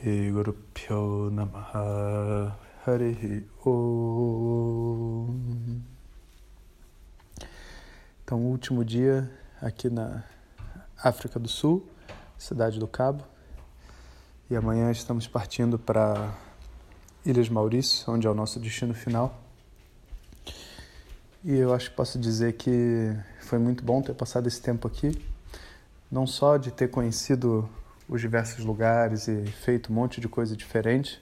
Shri Guru Pyo Harihi Om. Então, último dia aqui na África do Sul, cidade do Cabo. E amanhã estamos partindo para Ilhas Maurício, onde é o nosso destino final. E eu acho que posso dizer que foi muito bom ter passado esse tempo aqui, não só de ter conhecido os diversos lugares e feito um monte de coisa diferente,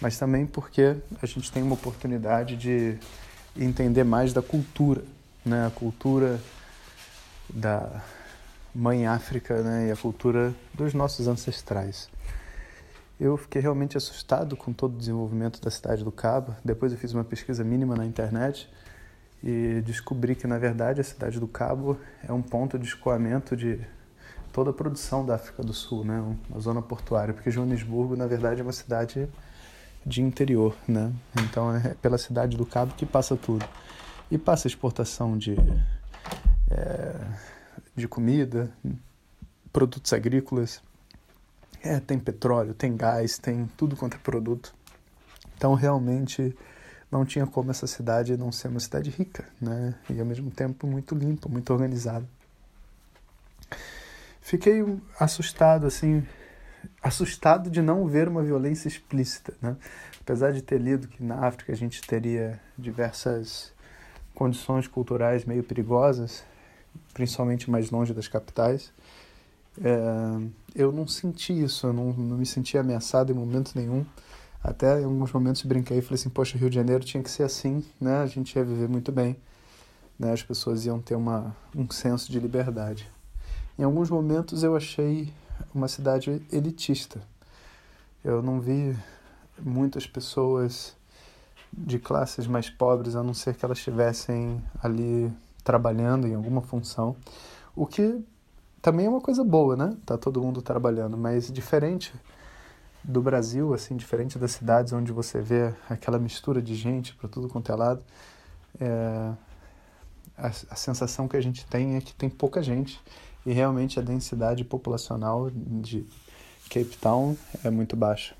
mas também porque a gente tem uma oportunidade de entender mais da cultura, né? A cultura da mãe África, né? E a cultura dos nossos ancestrais. Eu fiquei realmente assustado com todo o desenvolvimento da cidade do Cabo. Depois eu fiz uma pesquisa mínima na internet e descobri que na verdade a cidade do Cabo é um ponto de escoamento de toda a produção da África do Sul, né? Uma zona portuária, porque Joanesburgo, na verdade, é uma cidade de interior, né? Então é pela cidade do Cabo que passa tudo. E passa exportação de, é, de comida, produtos agrícolas, é, tem petróleo, tem gás, tem tudo quanto é produto. Então realmente não tinha como essa cidade não ser uma cidade rica, né? E ao mesmo tempo muito limpa, muito organizada. Fiquei assustado, assim, assustado de não ver uma violência explícita, né? Apesar de ter lido que na África a gente teria diversas condições culturais meio perigosas, principalmente mais longe das capitais, é, eu não senti isso, eu não, não me senti ameaçado em momento nenhum. Até em alguns momentos brinquei e falei assim, poxa, Rio de Janeiro tinha que ser assim, né? A gente ia viver muito bem, né? As pessoas iam ter uma, um senso de liberdade. Em alguns momentos eu achei uma cidade elitista. Eu não vi muitas pessoas de classes mais pobres, a não ser que elas estivessem ali trabalhando em alguma função, o que também é uma coisa boa, né? Tá todo mundo trabalhando, mas diferente do Brasil, assim, diferente das cidades onde você vê aquela mistura de gente para tudo quanto é lado, é, a, a sensação que a gente tem é que tem pouca gente e realmente a densidade populacional de Cape Town é muito baixa.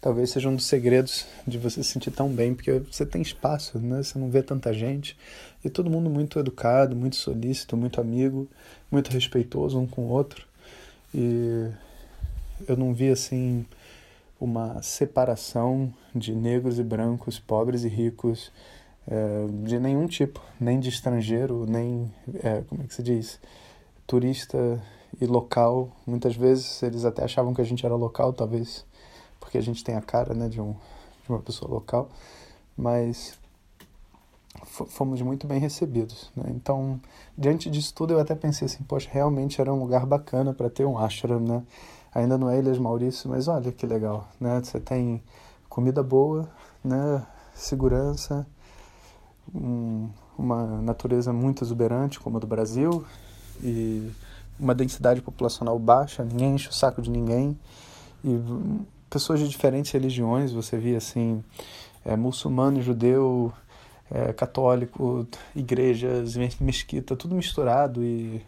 Talvez seja um dos segredos de você se sentir tão bem, porque você tem espaço, né? Você não vê tanta gente e todo mundo muito educado, muito solícito, muito amigo, muito respeitoso um com o outro. E eu não vi assim uma separação de negros e brancos, pobres e ricos, é, de nenhum tipo, nem de estrangeiro, nem, é, como é que se diz, turista e local. Muitas vezes eles até achavam que a gente era local, talvez porque a gente tem a cara né, de, um, de uma pessoa local, mas fomos muito bem recebidos. Né? Então, diante disso tudo, eu até pensei assim, poxa, realmente era um lugar bacana para ter um ashram, né? Ainda não é Ilhas Maurício, mas olha que legal, né? Você tem comida boa, né? Segurança, um, uma natureza muito exuberante como a do Brasil e uma densidade populacional baixa, ninguém enche o saco de ninguém e pessoas de diferentes religiões, você via assim, é, muçulmano, judeu, é, católico, igrejas, mesquita, tudo misturado e,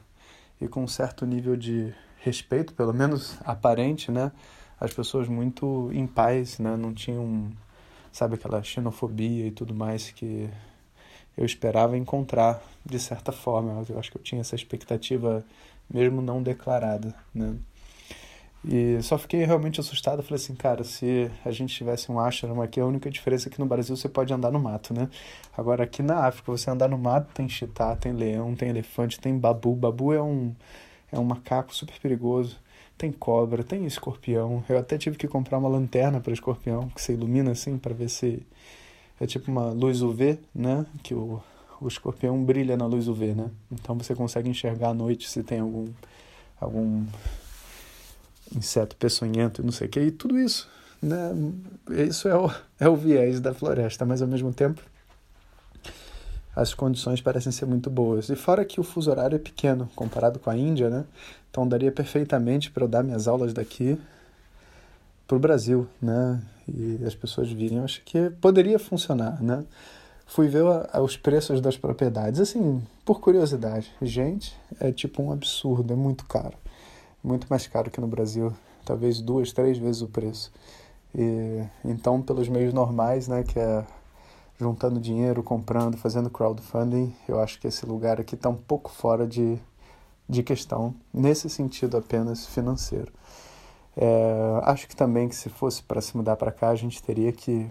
e com um certo nível de respeito, pelo menos aparente, né? As pessoas muito em paz, né? Não tinham, sabe, aquela xenofobia e tudo mais que eu esperava encontrar de certa forma. Eu acho que eu tinha essa expectativa mesmo não declarada, né? E só fiquei realmente assustado. Falei assim, cara, se a gente tivesse um ashram aqui, a única diferença é que no Brasil você pode andar no mato, né? Agora aqui na África, você andar no mato, tem chitá, tem leão, tem elefante, tem babu. Babu é um, é um macaco super perigoso. Tem cobra, tem escorpião. Eu até tive que comprar uma lanterna para escorpião, que você ilumina assim para ver se é tipo uma luz UV, né? Que o, o escorpião brilha na luz UV, né? Então você consegue enxergar à noite se tem algum algum inseto peçonhento e não sei o que, e tudo isso. Né? Isso é o, é o viés da floresta, mas ao mesmo tempo as condições parecem ser muito boas. E fora que o fuso horário é pequeno comparado com a Índia, né? Então daria perfeitamente para eu dar minhas aulas daqui para o Brasil, né? E as pessoas virem. Eu acho que poderia funcionar, né? Fui ver os preços das propriedades, assim, por curiosidade. Gente, é tipo um absurdo, é muito caro muito mais caro que no Brasil. talvez duas, três vezes o preço. E, então, pelos meios normais, né, que é juntando dinheiro, comprando, fazendo crowdfunding, eu acho que esse lugar aqui está um pouco fora de, de questão, nesse sentido apenas financeiro. É, acho que também que se fosse para se mudar para cá, a gente teria que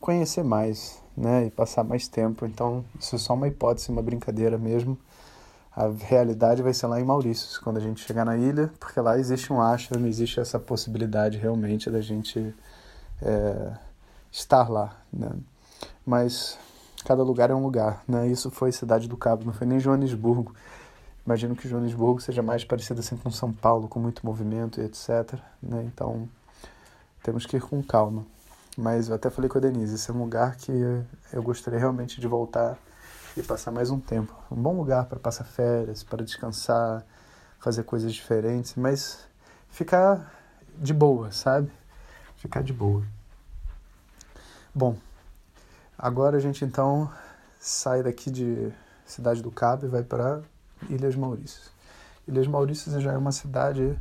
conhecer mais, né, e passar mais tempo. Então, isso é só uma hipótese, uma brincadeira mesmo. A realidade vai ser lá em Maurícios, quando a gente chegar na ilha, porque lá existe um ashram, existe essa possibilidade realmente da gente é, estar lá, né? Mas cada lugar é um lugar, né? Isso foi Cidade do Cabo, não foi nem Joanesburgo. Imagino que Joanesburgo seja mais parecido assim com São Paulo, com muito movimento e etc. Né? Então temos que ir com calma. Mas eu até falei com a Denise, esse é um lugar que eu gostaria realmente de voltar e passar mais um tempo. Um bom lugar para passar férias, para descansar, fazer coisas diferentes, mas ficar de boa, sabe? Ficar de boa. Bom, agora a gente então sai daqui de Cidade do Cabo e vai para Ilhas Maurícias. Ilhas Maurícias já é uma cidade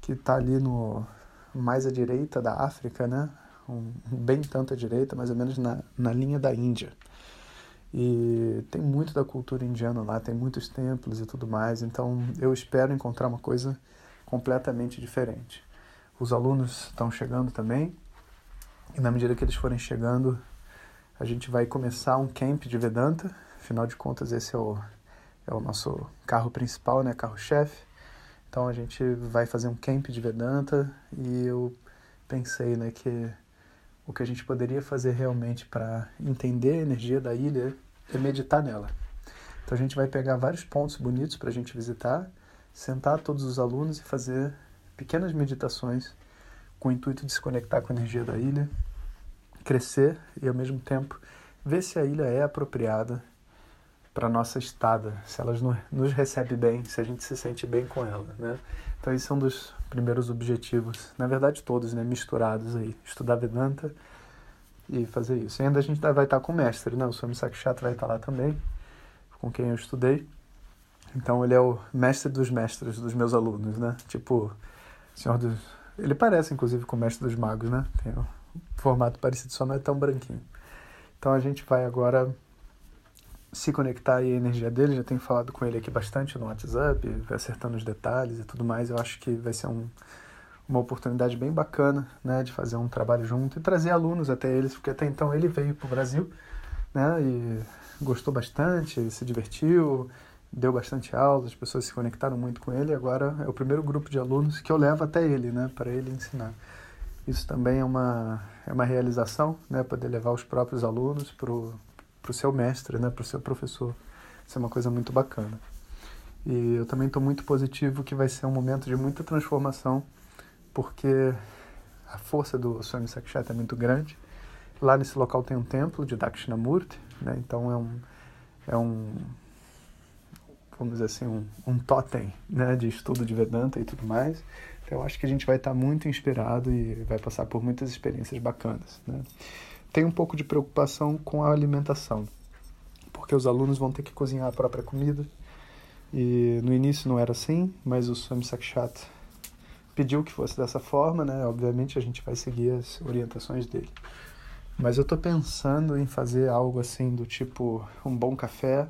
que está ali no mais à direita da África, né? Um, bem tanto à direita, mais ou menos na, na linha da Índia. E tem muito da cultura indiana lá, tem muitos templos e tudo mais, então eu espero encontrar uma coisa completamente diferente. Os alunos estão chegando também, e na medida que eles forem chegando, a gente vai começar um camp de Vedanta, afinal de contas, esse é o é o nosso carro principal, né, carro-chefe. Então a gente vai fazer um camp de Vedanta e eu pensei, né, que o que a gente poderia fazer realmente para entender a energia da ilha é meditar nela. Então a gente vai pegar vários pontos bonitos para a gente visitar, sentar todos os alunos e fazer pequenas meditações com o intuito de se conectar com a energia da ilha, crescer e ao mesmo tempo ver se a ilha é apropriada para nossa estada, se ela nos recebe bem, se a gente se sente bem com ela, né? Então esse é um dos primeiros objetivos, na verdade todos, né, misturados aí, estudar Vedanta e fazer isso. E ainda a gente vai estar com o mestre, né? O Swami Sakshat vai estar lá também, com quem eu estudei. Então ele é o mestre dos mestres dos meus alunos, né? Tipo, senhor dos... Ele parece inclusive com o mestre dos magos, né? Tem um formato parecido, só não é tão branquinho. Então a gente vai agora se conectar a energia dele. Já tenho falado com ele aqui bastante no WhatsApp, acertando os detalhes e tudo mais. Eu acho que vai ser um, uma oportunidade bem bacana, né, de fazer um trabalho junto e trazer alunos até eles, porque até então ele veio para o Brasil, né, e gostou bastante, se divertiu, deu bastante aula, as pessoas se conectaram muito com ele. Agora é o primeiro grupo de alunos que eu levo até ele, né, para ele ensinar. Isso também é uma é uma realização, né, poder levar os próprios alunos para para o seu mestre, né, para o seu professor. Isso é uma coisa muito bacana. E eu também estou muito positivo que vai ser um momento de muita transformação, porque a força do Swami Sakshat é muito grande. Lá nesse local tem um templo de Dakshinamurti, né, então é um, é um vamos dizer assim, um, um totem né, de estudo de Vedanta e tudo mais. Então eu acho que a gente vai estar muito inspirado e vai passar por muitas experiências bacanas. Né? Tem um pouco de preocupação com a alimentação, porque os alunos vão ter que cozinhar a própria comida. E no início não era assim, mas o Swami Sakshat pediu que fosse dessa forma, né? Obviamente a gente vai seguir as orientações dele. Mas eu estou pensando em fazer algo assim do tipo um bom café,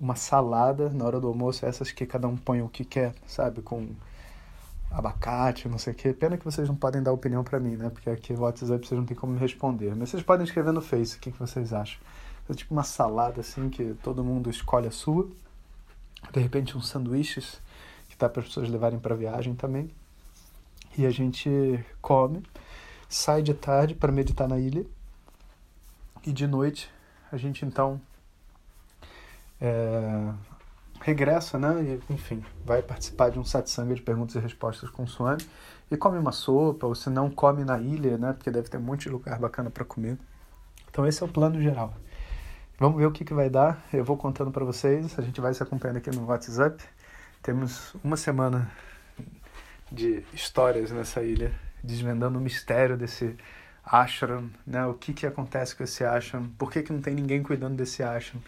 uma salada na hora do almoço, essas que cada um põe o que quer, sabe? Com abacate, não sei o quê. Pena que vocês não podem dar opinião para mim, né? Porque aqui no WhatsApp vocês não tem como me responder. Mas vocês podem escrever no Face o que, que vocês acham. É tipo uma salada assim que todo mundo escolhe a sua. De repente uns sanduíches que dá para as pessoas levarem para viagem também. E a gente come, sai de tarde para meditar na ilha. E de noite a gente então é, regressa, né? E, enfim, vai participar de um satsanga de perguntas e respostas com o Swami e come uma sopa, ou se não, come na ilha, né? Porque deve ter um monte de lugar bacana para comer. Então, esse é o plano geral. Vamos ver o que, que vai dar. Eu vou contando para vocês. A gente vai se acompanhando aqui no WhatsApp. Temos uma semana de histórias nessa ilha, desvendando o mistério desse ashram, né? O que, que acontece com esse ashram? Por que, que não tem ninguém cuidando desse ashram?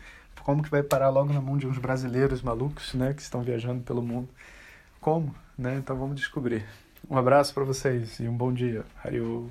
Como que vai parar logo na mão de uns brasileiros malucos, né, que estão viajando pelo mundo? Como, né? Então vamos descobrir. Um abraço para vocês e um bom dia. Hariu.